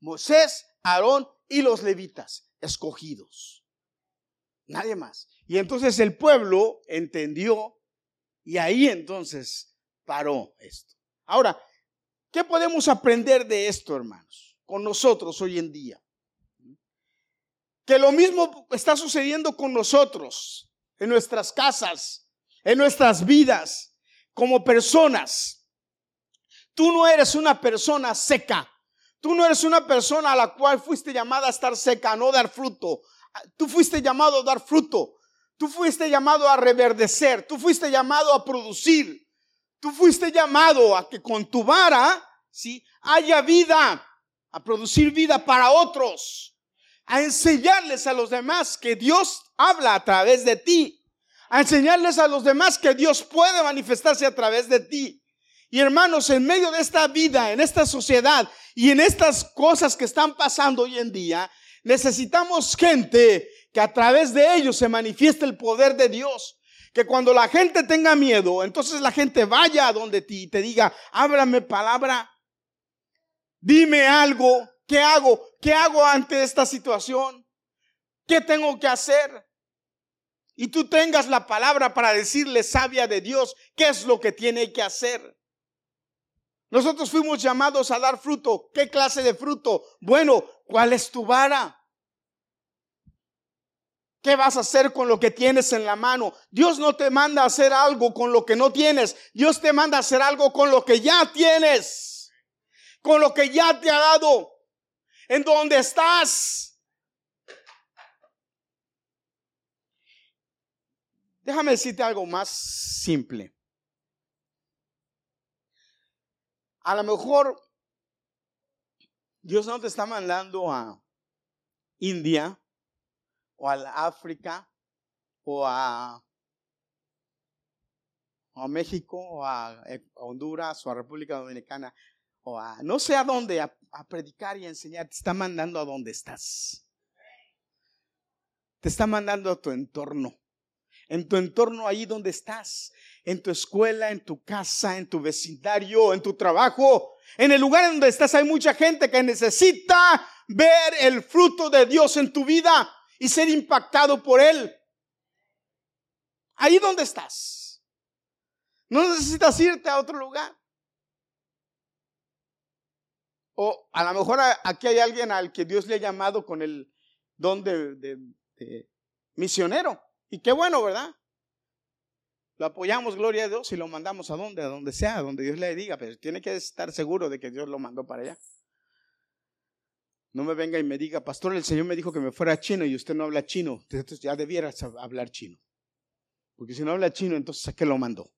Moisés, Aarón y los levitas escogidos. Nadie más. Y entonces el pueblo entendió y ahí entonces paró esto. Ahora, ¿qué podemos aprender de esto, hermanos, con nosotros hoy en día? Que lo mismo está sucediendo con nosotros, en nuestras casas, en nuestras vidas, como personas. Tú no eres una persona seca. Tú no eres una persona a la cual fuiste llamada a estar seca, a no dar fruto. Tú fuiste llamado a dar fruto. Tú fuiste llamado a reverdecer. Tú fuiste llamado a producir. Tú fuiste llamado a que con tu vara, ¿sí? haya vida, a producir vida para otros a enseñarles a los demás que Dios habla a través de ti, a enseñarles a los demás que Dios puede manifestarse a través de ti. Y hermanos, en medio de esta vida, en esta sociedad y en estas cosas que están pasando hoy en día, necesitamos gente que a través de ellos se manifieste el poder de Dios. Que cuando la gente tenga miedo, entonces la gente vaya a donde ti y te diga, háblame palabra, dime algo, ¿Qué hago? ¿Qué hago ante esta situación? ¿Qué tengo que hacer? Y tú tengas la palabra para decirle sabia de Dios qué es lo que tiene que hacer. Nosotros fuimos llamados a dar fruto. ¿Qué clase de fruto? Bueno, ¿cuál es tu vara? ¿Qué vas a hacer con lo que tienes en la mano? Dios no te manda a hacer algo con lo que no tienes. Dios te manda a hacer algo con lo que ya tienes. Con lo que ya te ha dado en donde estás. Déjame decirte algo más simple. A lo mejor Dios no te está mandando a India o a África o a, México o a Honduras o a República Dominicana o a no sé a dónde, a, predicar y a enseñar, te está mandando a donde estás. Te está mandando a tu entorno. En tu entorno, ahí donde estás. En tu escuela, en tu casa, en tu vecindario, en tu trabajo. En el lugar en donde estás hay mucha gente que necesita ver el fruto de Dios en tu vida y ser impactado por él. Ahí donde estás. No necesitas irte a otro lugar. O a lo mejor aquí hay alguien al que Dios le ha llamado con el don de, misionero. Y qué bueno, ¿verdad? Lo apoyamos, gloria a Dios, y lo mandamos a donde, a donde sea, a donde Dios le diga, pero tiene que estar seguro de que Dios lo mandó para allá. No me venga y me diga, pastor, el Señor me dijo que me fuera chino y usted no habla chino. Entonces ya debiera hablar chino. Porque si no habla chino, entonces ¿a qué lo mandó?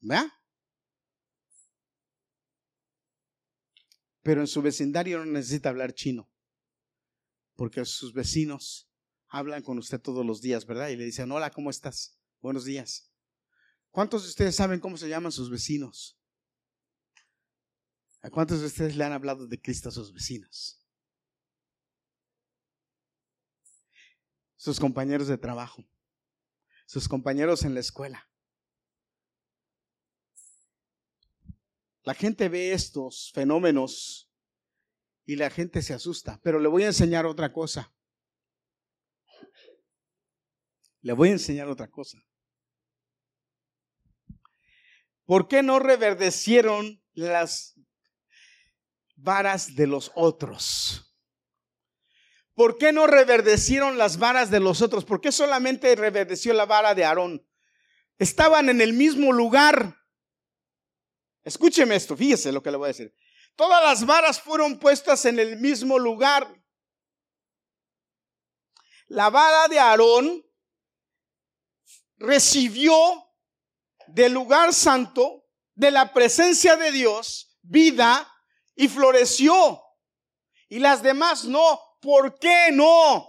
¿Verdad? Pero en su vecindario no necesita hablar chino. Porque sus vecinos hablan con usted todos los días, ¿verdad? Y le dicen, hola, ¿cómo estás? Buenos días. ¿Cuántos de ustedes saben cómo se llaman sus vecinos? ¿A cuántos de ustedes le han hablado de Cristo a sus vecinos? Sus compañeros de trabajo, sus compañeros en la escuela. La gente ve estos fenómenos y la gente se asusta, pero le voy a enseñar otra cosa. Le voy a enseñar otra cosa. ¿Por qué no reverdecieron las varas de los otros? ¿Por qué no reverdecieron las varas de los otros? ¿Por qué solamente reverdeció la vara de Aarón? Estaban en el mismo lugar. Escúcheme esto, fíjese lo que le voy a decir. Todas las varas fueron puestas en el mismo lugar. La vara de Aarón recibió del lugar santo, de la presencia de Dios, vida y floreció. Y las demás no. ¿Por qué no?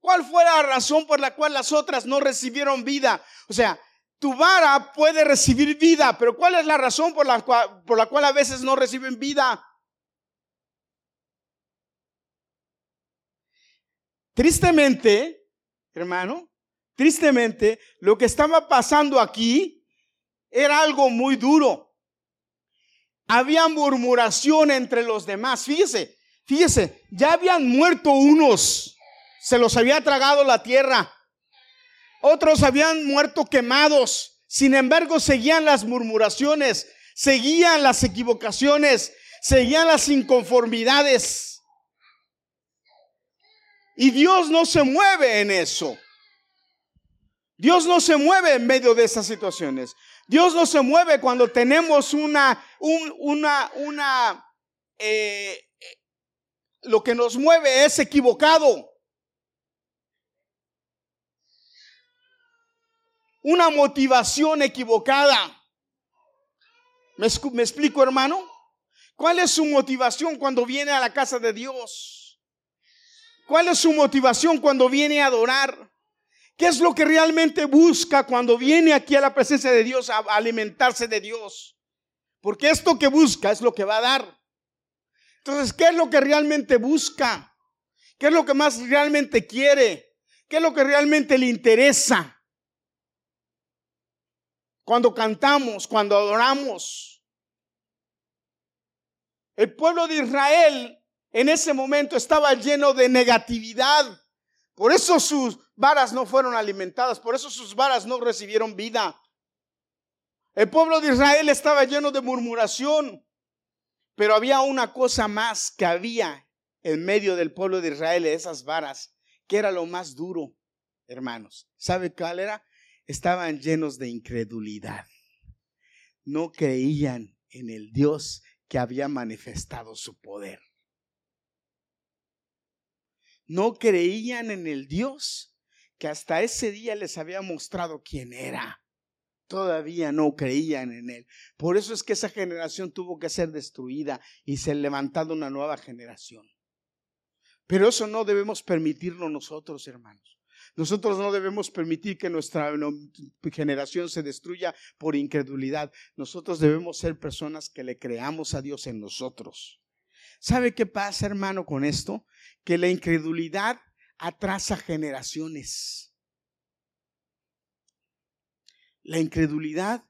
¿Cuál fue la razón por la cual las otras no recibieron vida? O sea, tu vara puede recibir vida, pero ¿cuál es la razón por la cual, por la cual a veces no reciben vida? Tristemente, hermano, tristemente, lo que estaba pasando aquí era algo muy duro. Había murmuración entre los demás. Fíjese, fíjese, ya habían muerto unos, se los había tragado la tierra. Otros habían muerto quemados. Sin embargo, seguían las murmuraciones, seguían las equivocaciones, seguían las inconformidades. Y Dios no se mueve en eso. Dios no se mueve en medio de esas situaciones. Dios no se mueve cuando tenemos una, una, una, eh, lo que nos mueve es equivocado. una motivación equivocada. ¿Me, explico, hermano? ¿Cuál es su motivación cuando viene a la casa de Dios? ¿Cuál es su motivación cuando viene a adorar? ¿Qué es lo que realmente busca cuando viene aquí a la presencia de Dios a alimentarse de Dios? Porque esto que busca es lo que va a dar. Entonces, ¿qué es lo que realmente busca? ¿Qué es lo que más realmente quiere? ¿Qué es lo que realmente le interesa? cuando cantamos, cuando adoramos. El pueblo de Israel en ese momento estaba lleno de negatividad. Por eso sus varas no fueron alimentadas, por eso sus varas no recibieron vida. El pueblo de Israel estaba lleno de murmuración, pero había una cosa más que había en medio del pueblo de Israel, esas varas, que era lo más duro, hermanos. ¿Sabe cuál era? estaban llenos de incredulidad. No creían en el Dios que había manifestado su poder. No creían en el Dios que hasta ese día les había mostrado quién era. Todavía no creían en Él. Por eso es que esa generación tuvo que ser destruida y se levantado una nueva generación. Pero eso no debemos permitirlo nosotros, hermanos. Nosotros no debemos permitir que nuestra generación se destruya por incredulidad. Nosotros debemos ser personas que le creamos a Dios en nosotros. ¿Sabe qué pasa, hermano, con esto? Que la incredulidad atrasa generaciones. La incredulidad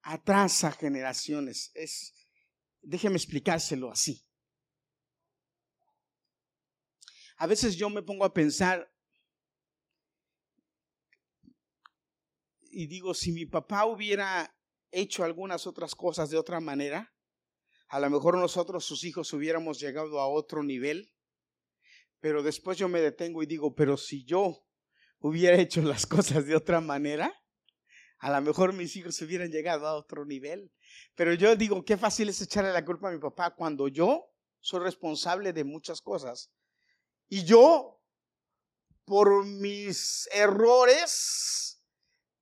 atrasa generaciones. Es, déjeme explicárselo así. A veces yo me pongo a pensar y digo, si mi papá hubiera hecho algunas otras cosas de otra manera, a lo mejor nosotros, sus hijos, hubiéramos llegado a otro nivel. Pero después yo me detengo y digo, pero si yo hubiera hecho las cosas de otra manera, a lo mejor mis hijos hubieran llegado a otro nivel. Pero yo digo, qué fácil es echarle la culpa a mi papá cuando yo soy responsable de muchas cosas. Y yo, por mis errores,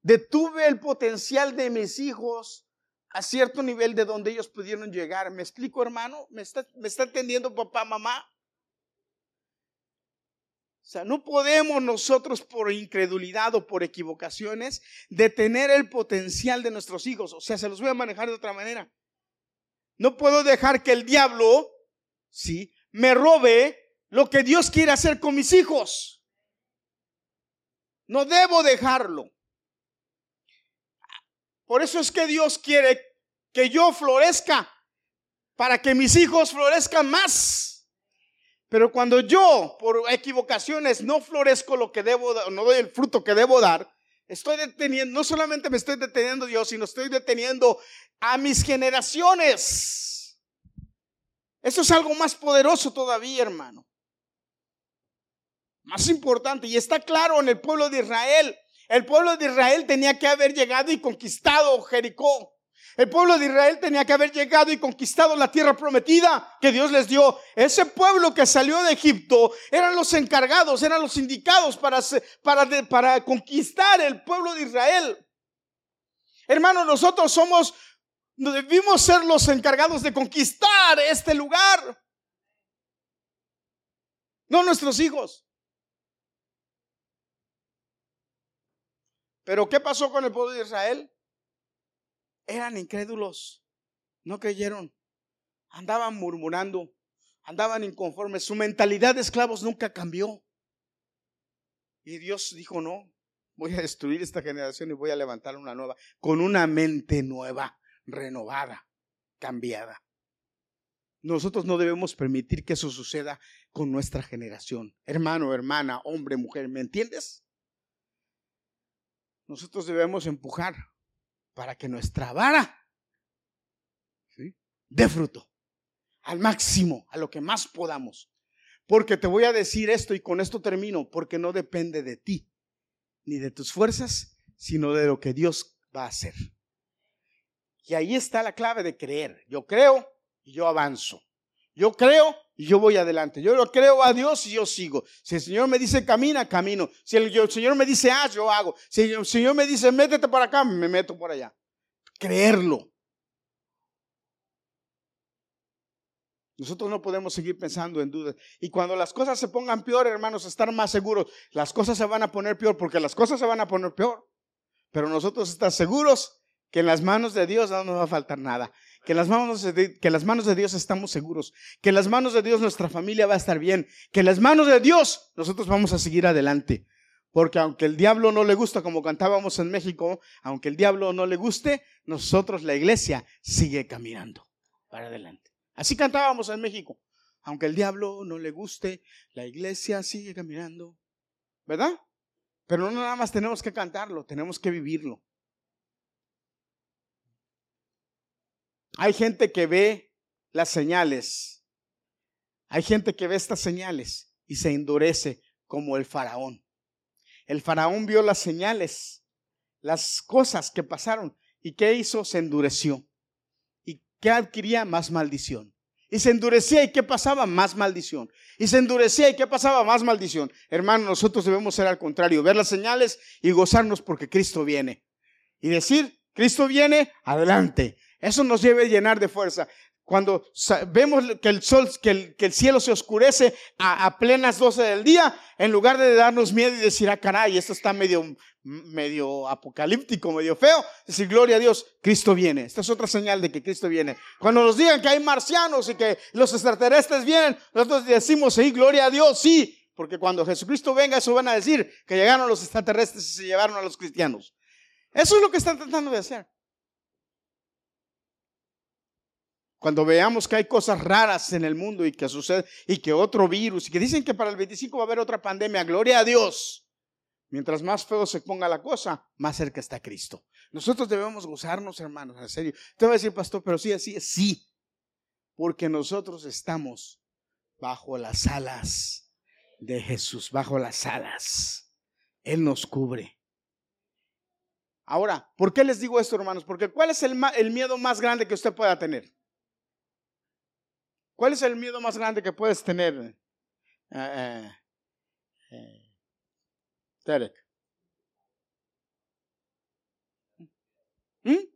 detuve el potencial de mis hijos a cierto nivel de donde ellos pudieron llegar. ¿Me explico, hermano? ¿Me está, me está entendiendo papá, mamá? O sea, no podemos nosotros por incredulidad o por equivocaciones detener el potencial de nuestros hijos. O sea, se los voy a manejar de otra manera. No puedo dejar que el diablo, sí, me robe lo que Dios quiere hacer con mis hijos. No debo dejarlo. Por eso es que Dios quiere que yo florezca para que mis hijos florezcan más. Pero cuando yo, por equivocaciones, no florezco lo que debo, no doy el fruto que debo dar, estoy deteniendo, no solamente me estoy deteniendo Dios, sino estoy deteniendo a mis generaciones. Eso es algo más poderoso todavía, hermano. Más importante, y está claro en el pueblo de Israel. El pueblo de Israel tenía que haber llegado y conquistado Jericó. El pueblo de Israel tenía que haber llegado y conquistado la tierra prometida que Dios les dio. Ese pueblo que salió de Egipto eran los encargados, eran los indicados para, para, para conquistar el pueblo de Israel. Hermano, nosotros somos, debimos ser los encargados de conquistar este lugar. No nuestros hijos. Pero ¿qué pasó con el pueblo de Israel? eran incrédulos, no creyeron, andaban murmurando, andaban inconformes, su mentalidad de esclavos nunca cambió. Y Dios dijo, no, voy a destruir esta generación y voy a levantar una nueva, con una mente nueva, renovada, cambiada. Nosotros no debemos permitir que eso suceda con nuestra generación. Hermano, hermana, hombre, mujer, ¿me entiendes? Nosotros debemos empujar para que nuestra vara dé fruto al máximo, a lo que más podamos. Porque te voy a decir esto y con esto termino, porque no depende de ti, ni de tus fuerzas, sino de lo que Dios va a hacer. Y ahí está la clave de creer. Yo creo y yo avanzo. Yo creo y yo voy adelante. Yo lo creo a Dios y yo sigo. Si el Señor me dice camina, camino. Si el, Señor me dice haz, yo hago. Si el Señor me dice métete por acá, me meto por allá. Creerlo. Nosotros no podemos seguir pensando en dudas. Y cuando las cosas se pongan peor, hermanos, estar más seguros. Las cosas se van a poner peor porque las cosas se van a poner peor. Pero nosotros estamos seguros que en las manos de Dios no nos va a faltar nada que en las manos de, que las manos de Dios estamos seguros, que en las manos de Dios nuestra familia va a estar bien, que en las manos de Dios nosotros vamos a seguir adelante. Porque aunque el diablo no le gusta, como cantábamos en México, aunque el diablo no le guste, nosotros, la iglesia, sigue caminando para adelante. Así cantábamos en México. Aunque el diablo no le guste, la iglesia sigue caminando. ¿Verdad? Pero no nada más tenemos que cantarlo, tenemos que vivirlo. Hay gente que ve las señales. Hay gente que ve estas señales y se endurece como el faraón. El faraón vio las señales, las cosas que pasaron. ¿Y qué hizo? Se endureció. ¿Y qué adquiría? Más maldición. Y se endurecía y qué pasaba? Más maldición. Y se endurecía y qué pasaba? Más maldición. Hermano, nosotros debemos ser al contrario, ver las señales y gozarnos porque Cristo viene. Y decir, Cristo viene, adelante. Eso nos debe llenar de fuerza. Cuando vemos que el sol, que el, cielo se oscurece a, plenas 12 del día, en lugar de darnos miedo y decir, ah, caray, esto está medio, medio apocalíptico, medio feo, decir, gloria a Dios, Cristo viene. Esta es otra señal de que Cristo viene. Cuando nos digan que hay marcianos y que los extraterrestres vienen, nosotros decimos, sí, gloria a Dios, sí, porque cuando Jesucristo venga, eso van a decir que llegaron los extraterrestres y se llevaron a los cristianos. Eso es lo que están tratando de hacer. Cuando veamos que hay cosas raras en el mundo y que sucede, y que otro virus, y que dicen que para el 25 va a haber otra pandemia, gloria a Dios. Mientras más feo se ponga la cosa, más cerca está Cristo. Nosotros debemos gozarnos, hermanos, en serio. Te voy a decir, pastor, pero sí, así es, sí. Porque nosotros estamos bajo las alas de Jesús, bajo las alas. Él nos cubre. Ahora, ¿por qué les digo esto, hermanos? Porque ¿cuál es el, el miedo más grande que usted pueda tener? ¿Cuál es el miedo más grande que puedes tener? Eh, eh, Derek. ¿Mm?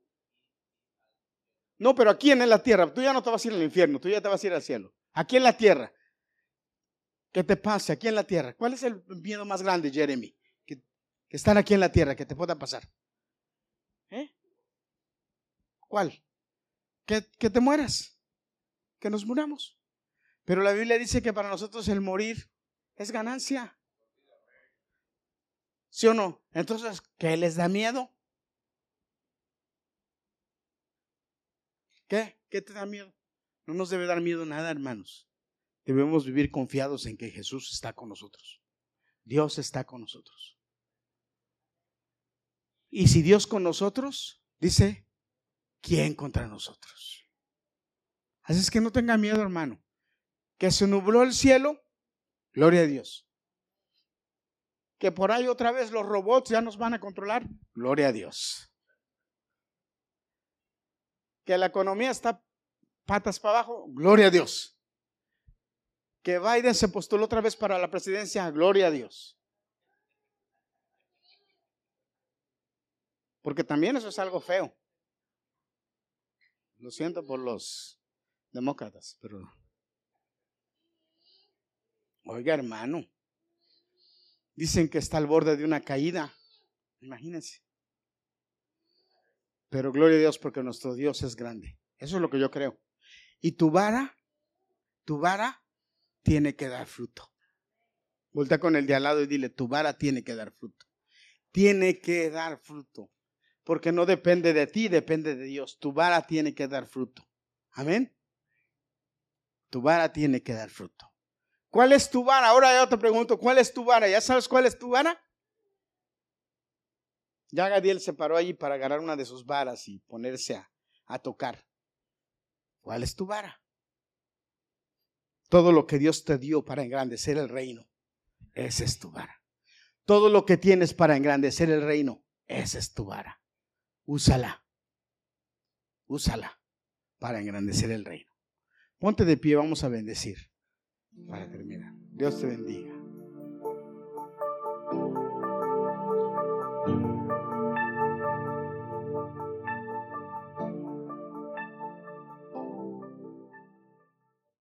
No, pero aquí en la tierra, tú ya no te vas a ir al infierno, tú ya te vas a ir al cielo. Aquí en la tierra. ¿Qué te pasa aquí en la tierra? ¿Cuál es el miedo más grande, Jeremy? Que, que están aquí en la tierra, que te pueda pasar. ¿Eh? ¿Cuál? Que, que te mueras. Que nos muramos. Pero la Biblia dice que para nosotros el morir es ganancia. ¿Sí o no? Entonces, ¿qué les da miedo? ¿Qué? ¿Qué te da miedo? No nos debe dar miedo nada, hermanos. Debemos vivir confiados en que Jesús está con nosotros. Dios está con nosotros. Y si Dios con nosotros, dice, ¿quién contra nosotros? Así es que no tenga miedo, hermano. Que se nubló el cielo, gloria a Dios. Que por ahí otra vez los robots ya nos van a controlar, gloria a Dios que la economía está patas para abajo, gloria a Dios. Que Biden se postuló otra vez para la presidencia, gloria a Dios. Porque también eso es algo feo. Lo siento por los demócratas, pero... Oiga, hermano, dicen que está al borde de una caída. Imagínense. Pero gloria a Dios porque nuestro Dios es grande. Eso es lo que yo creo. Y tu vara, tu vara tiene que dar fruto. Volta con el de al lado y dile, tu vara tiene que dar fruto. Tiene que dar fruto. Porque no depende de ti, depende de Dios. Tu vara tiene que dar fruto. Amén. Tu vara tiene que dar fruto. ¿Cuál es tu vara? Ahora yo te pregunto, ¿cuál es tu vara? ¿Ya sabes cuál es tu vara? Ya Gadiel se paró allí para agarrar una de sus varas y ponerse a, a tocar. ¿Cuál es tu vara? Todo lo que Dios te dio para engrandecer el reino, esa es tu vara. Todo lo que tienes para engrandecer el reino, esa es tu vara. Úsala. Úsala para engrandecer el reino. Ponte de pie, vamos a bendecir para terminar. Dios te bendiga.